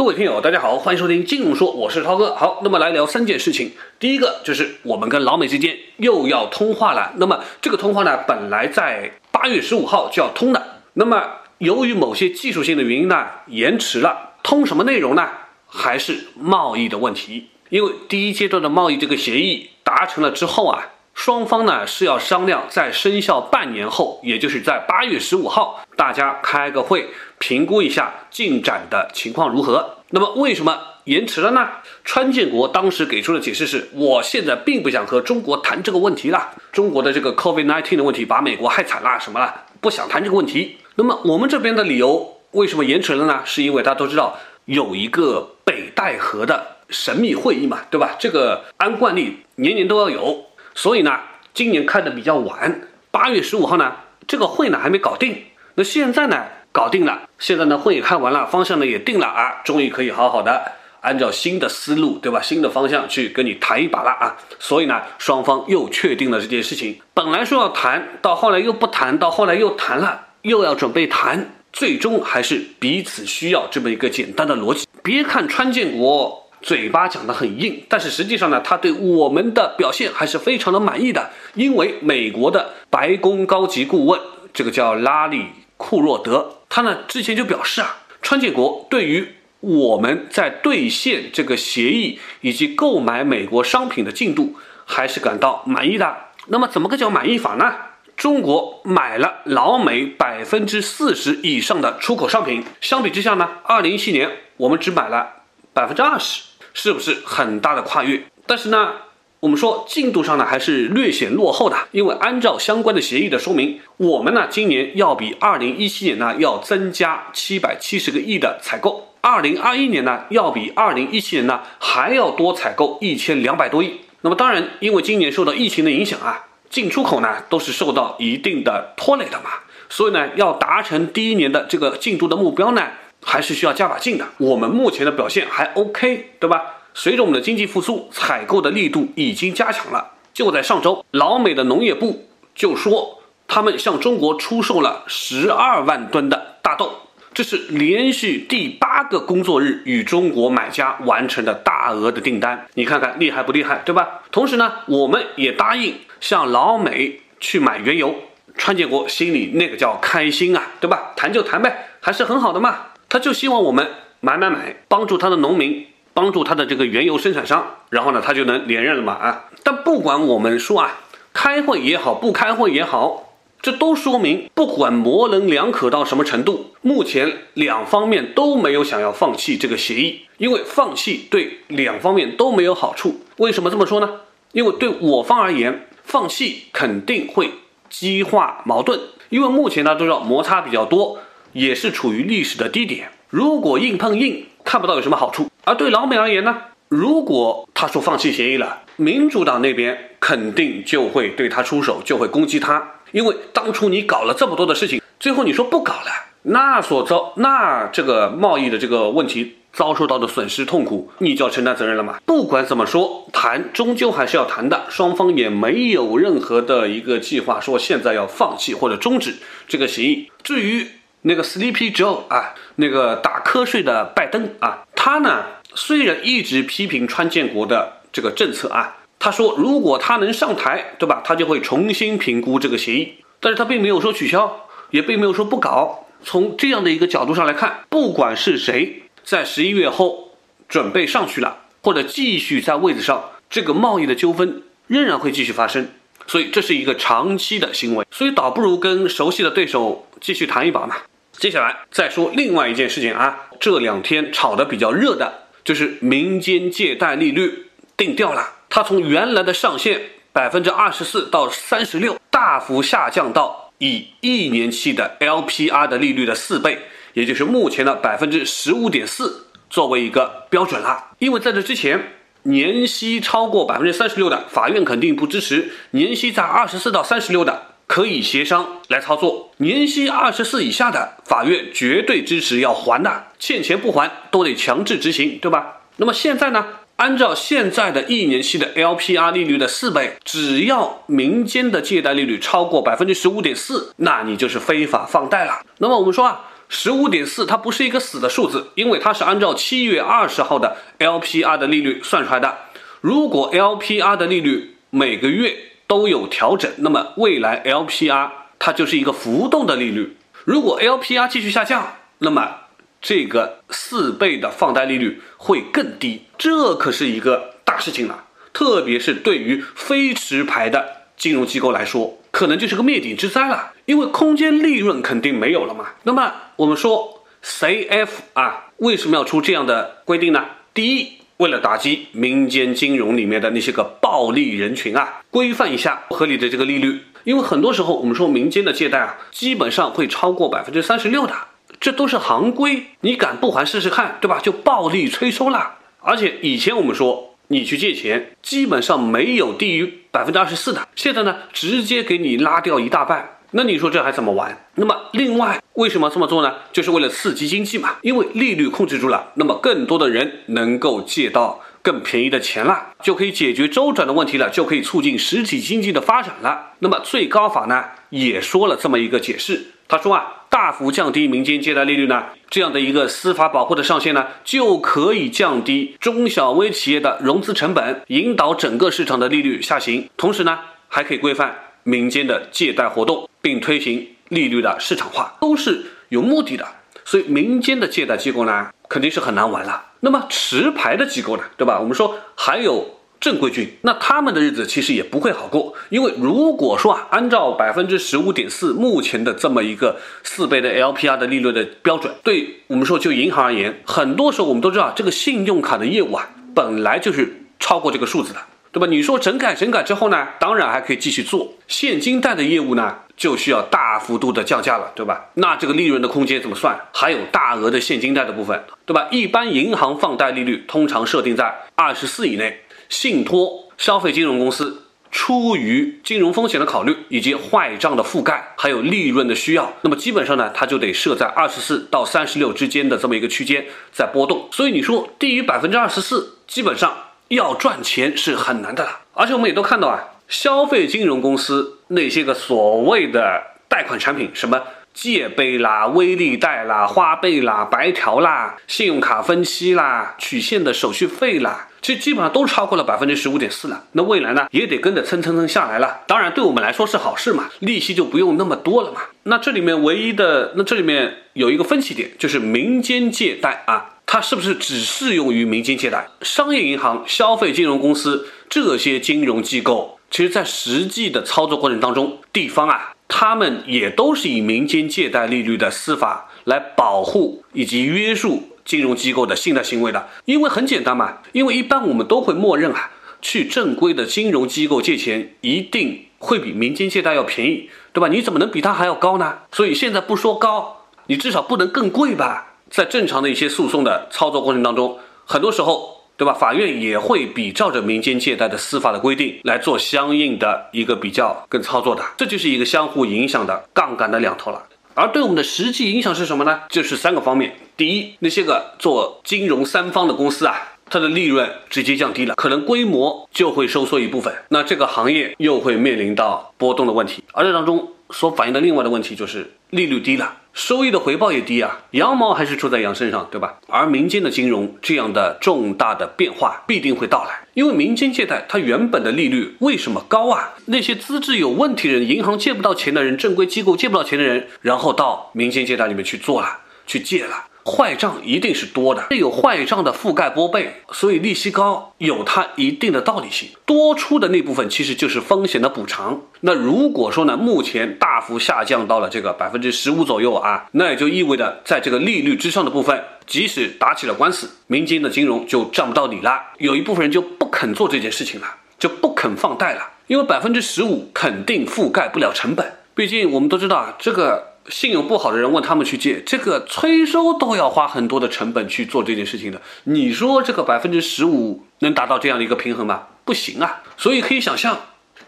各位听友，大家好，欢迎收听金融说，我是涛哥。好，那么来聊三件事情。第一个就是我们跟老美之间又要通话了。那么这个通话呢，本来在八月十五号就要通的，那么由于某些技术性的原因呢，延迟了。通什么内容呢？还是贸易的问题。因为第一阶段的贸易这个协议达成了之后啊，双方呢是要商量在生效半年后，也就是在八月十五号，大家开个会。评估一下进展的情况如何？那么为什么延迟了呢？川建国当时给出的解释是：我现在并不想和中国谈这个问题了。中国的这个 COVID-19 的问题把美国害惨了，什么了？不想谈这个问题。那么我们这边的理由为什么延迟了呢？是因为大家都知道有一个北戴河的神秘会议嘛，对吧？这个按惯例年年都要有，所以呢，今年开的比较晚，八月十五号呢，这个会呢还没搞定。那现在呢？搞定了，现在呢会也开完了，方向呢也定了啊，终于可以好好的按照新的思路，对吧？新的方向去跟你谈一把了啊。所以呢，双方又确定了这件事情。本来说要谈到后来又不谈，到后来又谈了，又要准备谈，最终还是彼此需要这么一个简单的逻辑。别看川建国嘴巴讲得很硬，但是实际上呢，他对我们的表现还是非常的满意的，因为美国的白宫高级顾问，这个叫拉里库若德。他呢之前就表示啊，川建国对于我们在兑现这个协议以及购买美国商品的进度还是感到满意的。那么怎么个叫满意法呢？中国买了老美百分之四十以上的出口商品，相比之下呢，二零一七年我们只买了百分之二十，是不是很大的跨越？但是呢？我们说进度上呢还是略显落后的，因为按照相关的协议的说明，我们呢今年要比二零一七年呢要增加七百七十个亿的采购，二零二一年呢要比二零一七年呢还要多采购一千两百多亿。那么当然，因为今年受到疫情的影响啊，进出口呢都是受到一定的拖累的嘛，所以呢要达成第一年的这个进度的目标呢，还是需要加把劲的。我们目前的表现还 OK，对吧？随着我们的经济复苏，采购的力度已经加强了。就在上周，老美的农业部就说，他们向中国出售了十二万吨的大豆，这是连续第八个工作日与中国买家完成的大额的订单。你看看厉害不厉害，对吧？同时呢，我们也答应向老美去买原油。川建国心里那个叫开心啊，对吧？谈就谈呗，还是很好的嘛。他就希望我们买买买，帮助他的农民。帮助他的这个原油生产商，然后呢，他就能连任了嘛啊！但不管我们说啊，开会也好，不开会也好，这都说明，不管模棱两可到什么程度，目前两方面都没有想要放弃这个协议，因为放弃对两方面都没有好处。为什么这么说呢？因为对我方而言，放弃肯定会激化矛盾，因为目前大家都知道摩擦比较多，也是处于历史的低点。如果硬碰硬，看不到有什么好处。而对老美而言呢，如果他说放弃协议了，民主党那边肯定就会对他出手，就会攻击他。因为当初你搞了这么多的事情，最后你说不搞了，那所遭那这个贸易的这个问题遭受到的损失痛苦，你就要承担责任了嘛。不管怎么说，谈终究还是要谈的，双方也没有任何的一个计划说现在要放弃或者终止这个协议。至于那个 Sleepy Joe 啊，那个打瞌睡的拜登啊，他呢虽然一直批评川建国的这个政策啊，他说如果他能上台，对吧，他就会重新评估这个协议，但是他并没有说取消，也并没有说不搞。从这样的一个角度上来看，不管是谁在十一月后准备上去了，或者继续在位子上，这个贸易的纠纷仍然会继续发生，所以这是一个长期的行为，所以倒不如跟熟悉的对手继续谈一把嘛。接下来再说另外一件事情啊，这两天炒得比较热的就是民间借贷利率定调了，它从原来的上限百分之二十四到三十六，大幅下降到以一年期的 LPR 的利率的四倍，也就是目前的百分之十五点四作为一个标准了。因为在这之前，年息超过百分之三十六的，法院肯定不支持；年息在二十四到三十六的。可以协商来操作，年息二十四以下的，法院绝对支持要还的，欠钱不还都得强制执行，对吧？那么现在呢？按照现在的一年期的 LPR 利率的四倍，只要民间的借贷利率超过百分之十五点四，那你就是非法放贷了。那么我们说啊，十五点四它不是一个死的数字，因为它是按照七月二十号的 LPR 的利率算出来的。如果 LPR 的利率每个月都有调整，那么未来 LPR 它就是一个浮动的利率。如果 LPR 继续下降，那么这个四倍的放贷利率会更低，这可是一个大事情了。特别是对于非持牌的金融机构来说，可能就是个灭顶之灾了，因为空间利润肯定没有了嘛。那么我们说 CF 啊，为什么要出这样的规定呢？第一，为了打击民间金融里面的那些个暴利人群啊，规范一下不合理的这个利率。因为很多时候我们说民间的借贷啊，基本上会超过百分之三十六的，这都是行规，你敢不还试试看，对吧？就暴力催收了。而且以前我们说你去借钱，基本上没有低于百分之二十四的，现在呢直接给你拉掉一大半，那你说这还怎么玩？那么另外为什么这么做呢？就是为了刺激经济嘛，因为利率控制住了，那么更多的人能够借到。更便宜的钱了，就可以解决周转的问题了，就可以促进实体经济的发展了。那么最高法呢也说了这么一个解释，他说啊，大幅降低民间借贷利率呢，这样的一个司法保护的上限呢，就可以降低中小微企业的融资成本，引导整个市场的利率下行，同时呢，还可以规范民间的借贷活动，并推行利率的市场化，都是有目的的。所以民间的借贷机构呢，肯定是很难玩了。那么持牌的机构呢，对吧？我们说还有正规军，那他们的日子其实也不会好过，因为如果说啊，按照百分之十五点四目前的这么一个四倍的 LPR 的利率的标准，对我们说就银行而言，很多时候我们都知道，这个信用卡的业务啊，本来就是超过这个数字的，对吧？你说整改整改之后呢，当然还可以继续做现金贷的业务呢。就需要大幅度的降价了，对吧？那这个利润的空间怎么算？还有大额的现金贷的部分，对吧？一般银行放贷利率通常设定在二十四以内，信托、消费金融公司出于金融风险的考虑，以及坏账的覆盖，还有利润的需要，那么基本上呢，它就得设在二十四到三十六之间的这么一个区间在波动。所以你说低于百分之二十四，基本上要赚钱是很难的了。而且我们也都看到啊。消费金融公司那些个所谓的贷款产品，什么借呗啦、微利贷啦、花呗啦、白条啦、信用卡分期啦、取现的手续费啦，其实基本上都超过了百分之十五点四了。那未来呢，也得跟着蹭蹭蹭下来了。当然，对我们来说是好事嘛，利息就不用那么多了嘛。那这里面唯一的，那这里面有一个分歧点，就是民间借贷啊，它是不是只适用于民间借贷？商业银行、消费金融公司这些金融机构。其实，在实际的操作过程当中，地方啊，他们也都是以民间借贷利率的司法来保护以及约束金融机构的信贷行为的。因为很简单嘛，因为一般我们都会默认啊，去正规的金融机构借钱一定会比民间借贷要便宜，对吧？你怎么能比它还要高呢？所以现在不说高，你至少不能更贵吧？在正常的一些诉讼的操作过程当中，很多时候。对吧？法院也会比照着民间借贷的司法的规定来做相应的一个比较跟操作的，这就是一个相互影响的杠杆的两头了。而对我们的实际影响是什么呢？就是三个方面。第一，那些个做金融三方的公司啊，它的利润直接降低了，可能规模就会收缩一部分，那这个行业又会面临到波动的问题。而这当中所反映的另外的问题就是利率低了。收益的回报也低啊，羊毛还是出在羊身上，对吧？而民间的金融这样的重大的变化必定会到来，因为民间借贷它原本的利率为什么高啊？那些资质有问题人，银行借不到钱的人，正规机构借不到钱的人，然后到民间借贷里面去做了，去借了。坏账一定是多的，有坏账的覆盖拨备，所以利息高有它一定的道理性。多出的那部分其实就是风险的补偿。那如果说呢，目前大幅下降到了这个百分之十五左右啊，那也就意味着在这个利率之上的部分，即使打起了官司，民间的金融就占不到理了。有一部分人就不肯做这件事情了，就不肯放贷了，因为百分之十五肯定覆盖不了成本。毕竟我们都知道啊，这个。信用不好的人问他们去借，这个催收都要花很多的成本去做这件事情的。你说这个百分之十五能达到这样的一个平衡吗？不行啊。所以可以想象，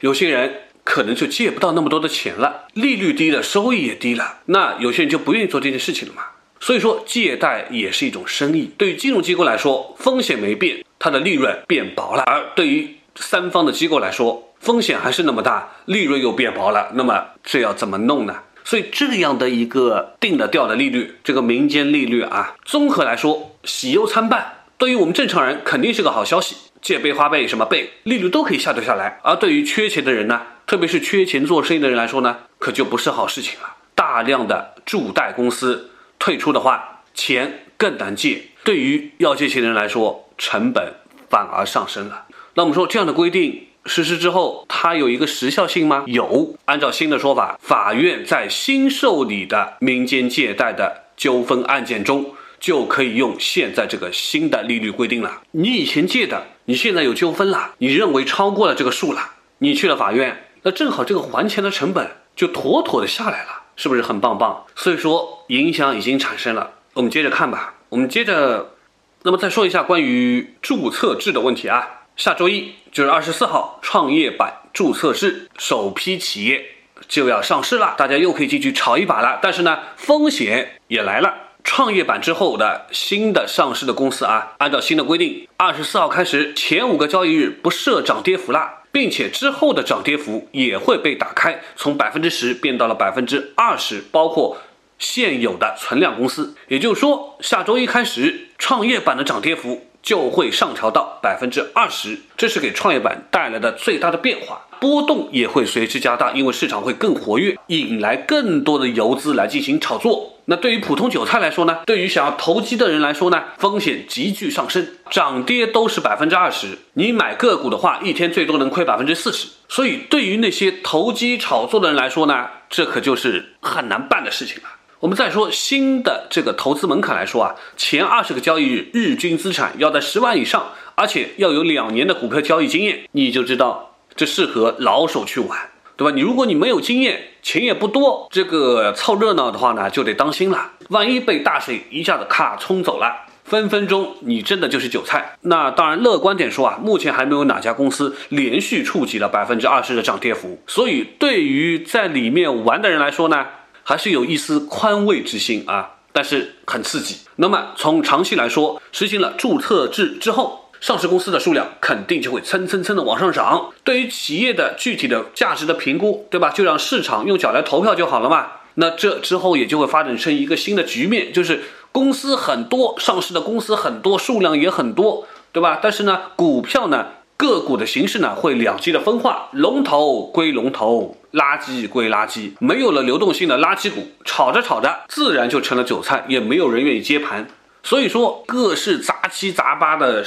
有些人可能就借不到那么多的钱了，利率低了，收益也低了，那有些人就不愿意做这件事情了嘛。所以说，借贷也是一种生意。对于金融机构来说，风险没变，它的利润变薄了；而对于三方的机构来说，风险还是那么大，利润又变薄了。那么这要怎么弄呢？所以这样的一个定的调的利率，这个民间利率啊，综合来说喜忧参半。对于我们正常人肯定是个好消息，借呗花呗什么呗，利率都可以下掉下来。而对于缺钱的人呢，特别是缺钱做生意的人来说呢，可就不是好事情了。大量的助贷公司退出的话，钱更难借。对于要借钱的人来说，成本反而上升了。那我们说这样的规定实施之后，它有一个时效性吗？有。按照新的说法，法院在新受理的民间借贷的纠纷案件中。就可以用现在这个新的利率规定了。你以前借的，你现在有纠纷了，你认为超过了这个数了，你去了法院，那正好这个还钱的成本就妥妥的下来了，是不是很棒棒？所以说影响已经产生了。我们接着看吧，我们接着，那么再说一下关于注册制的问题啊。下周一就是二十四号，创业板注册制首批企业就要上市了，大家又可以进去炒一把了。但是呢，风险也来了。创业板之后的新的上市的公司啊，按照新的规定，二十四号开始前五个交易日不设涨跌幅了，并且之后的涨跌幅也会被打开，从百分之十变到了百分之二十，包括现有的存量公司。也就是说，下周一开始，创业板的涨跌幅就会上调到百分之二十，这是给创业板带来的最大的变化。波动也会随之加大，因为市场会更活跃，引来更多的游资来进行炒作。那对于普通韭菜来说呢？对于想要投机的人来说呢？风险急剧上升，涨跌都是百分之二十。你买个股的话，一天最多能亏百分之四十。所以对于那些投机炒作的人来说呢，这可就是很难办的事情了。我们再说新的这个投资门槛来说啊，前二十个交易日日均资产要在十万以上，而且要有两年的股票交易经验，你就知道。这适合老手去玩，对吧？你如果你没有经验，钱也不多，这个凑热闹的话呢，就得当心了。万一被大水一下子咔冲走了，分分钟你真的就是韭菜。那当然，乐观点说啊，目前还没有哪家公司连续触及了百分之二十的涨跌幅，所以对于在里面玩的人来说呢，还是有一丝宽慰之心啊。但是很刺激。那么从长期来说，实行了注册制之后。上市公司的数量肯定就会蹭蹭蹭的往上涨。对于企业的具体的价值的评估，对吧？就让市场用脚来投票就好了嘛。那这之后也就会发展成一个新的局面，就是公司很多，上市的公司很多，数量也很多，对吧？但是呢，股票呢，个股的形式呢，会两极的分化，龙头归龙头，垃圾归垃圾，没有了流动性的垃圾股，炒着炒着，自然就成了韭菜，也没有人愿意接盘。所以说，各式杂七杂八的。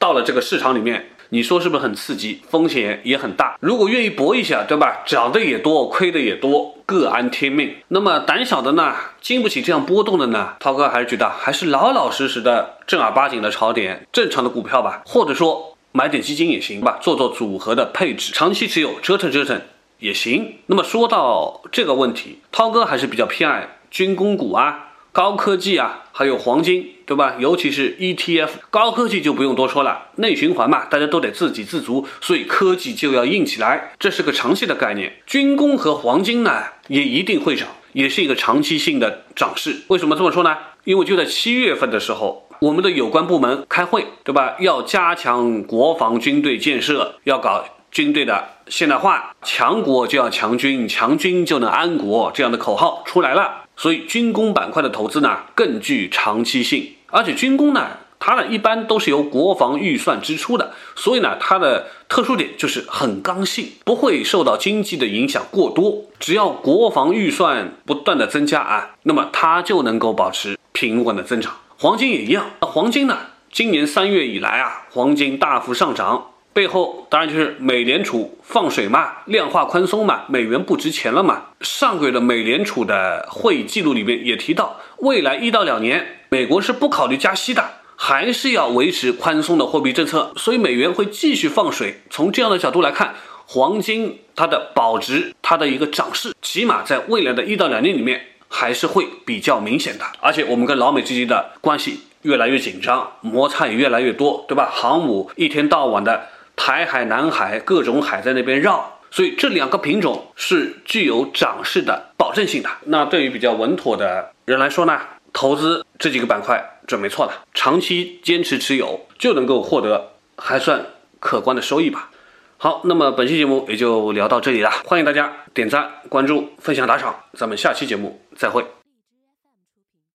到了这个市场里面，你说是不是很刺激？风险也很大。如果愿意搏一下，对吧？涨的也多，亏的也多，各安天命。那么胆小的呢，经不起这样波动的呢？涛哥还是觉得还是老老实实的正儿八经的炒点正常的股票吧，或者说买点基金也行吧，做做组合的配置，长期持有折腾折腾也行。那么说到这个问题，涛哥还是比较偏爱军工股啊。高科技啊，还有黄金，对吧？尤其是 ETF，高科技就不用多说了，内循环嘛，大家都得自给自足，所以科技就要硬起来，这是个长期的概念。军工和黄金呢，也一定会涨，也是一个长期性的涨势。为什么这么说呢？因为就在七月份的时候，我们的有关部门开会，对吧？要加强国防军队建设，要搞军队的现代化，强国就要强军，强军就能安国，这样的口号出来了。所以军工板块的投资呢更具长期性，而且军工呢，它呢一般都是由国防预算支出的，所以呢它的特殊点就是很刚性，不会受到经济的影响过多。只要国防预算不断的增加啊，那么它就能够保持平稳的增长。黄金也一样，那黄金呢，今年三月以来啊，黄金大幅上涨。背后当然就是美联储放水嘛，量化宽松嘛，美元不值钱了嘛。上个月的美联储的会议记录里面也提到，未来一到两年，美国是不考虑加息的，还是要维持宽松的货币政策，所以美元会继续放水。从这样的角度来看，黄金它的保值，它的一个涨势，起码在未来的一到两年里面还是会比较明显的。而且我们跟老美之间的关系越来越紧张，摩擦也越来越多，对吧？航母一天到晚的。台海、南海各种海在那边绕，所以这两个品种是具有涨势的保证性的。那对于比较稳妥的人来说呢，投资这几个板块准没错了，长期坚持持有就能够获得还算可观的收益吧。好，那么本期节目也就聊到这里了，欢迎大家点赞、关注、分享、打赏，咱们下期节目再会。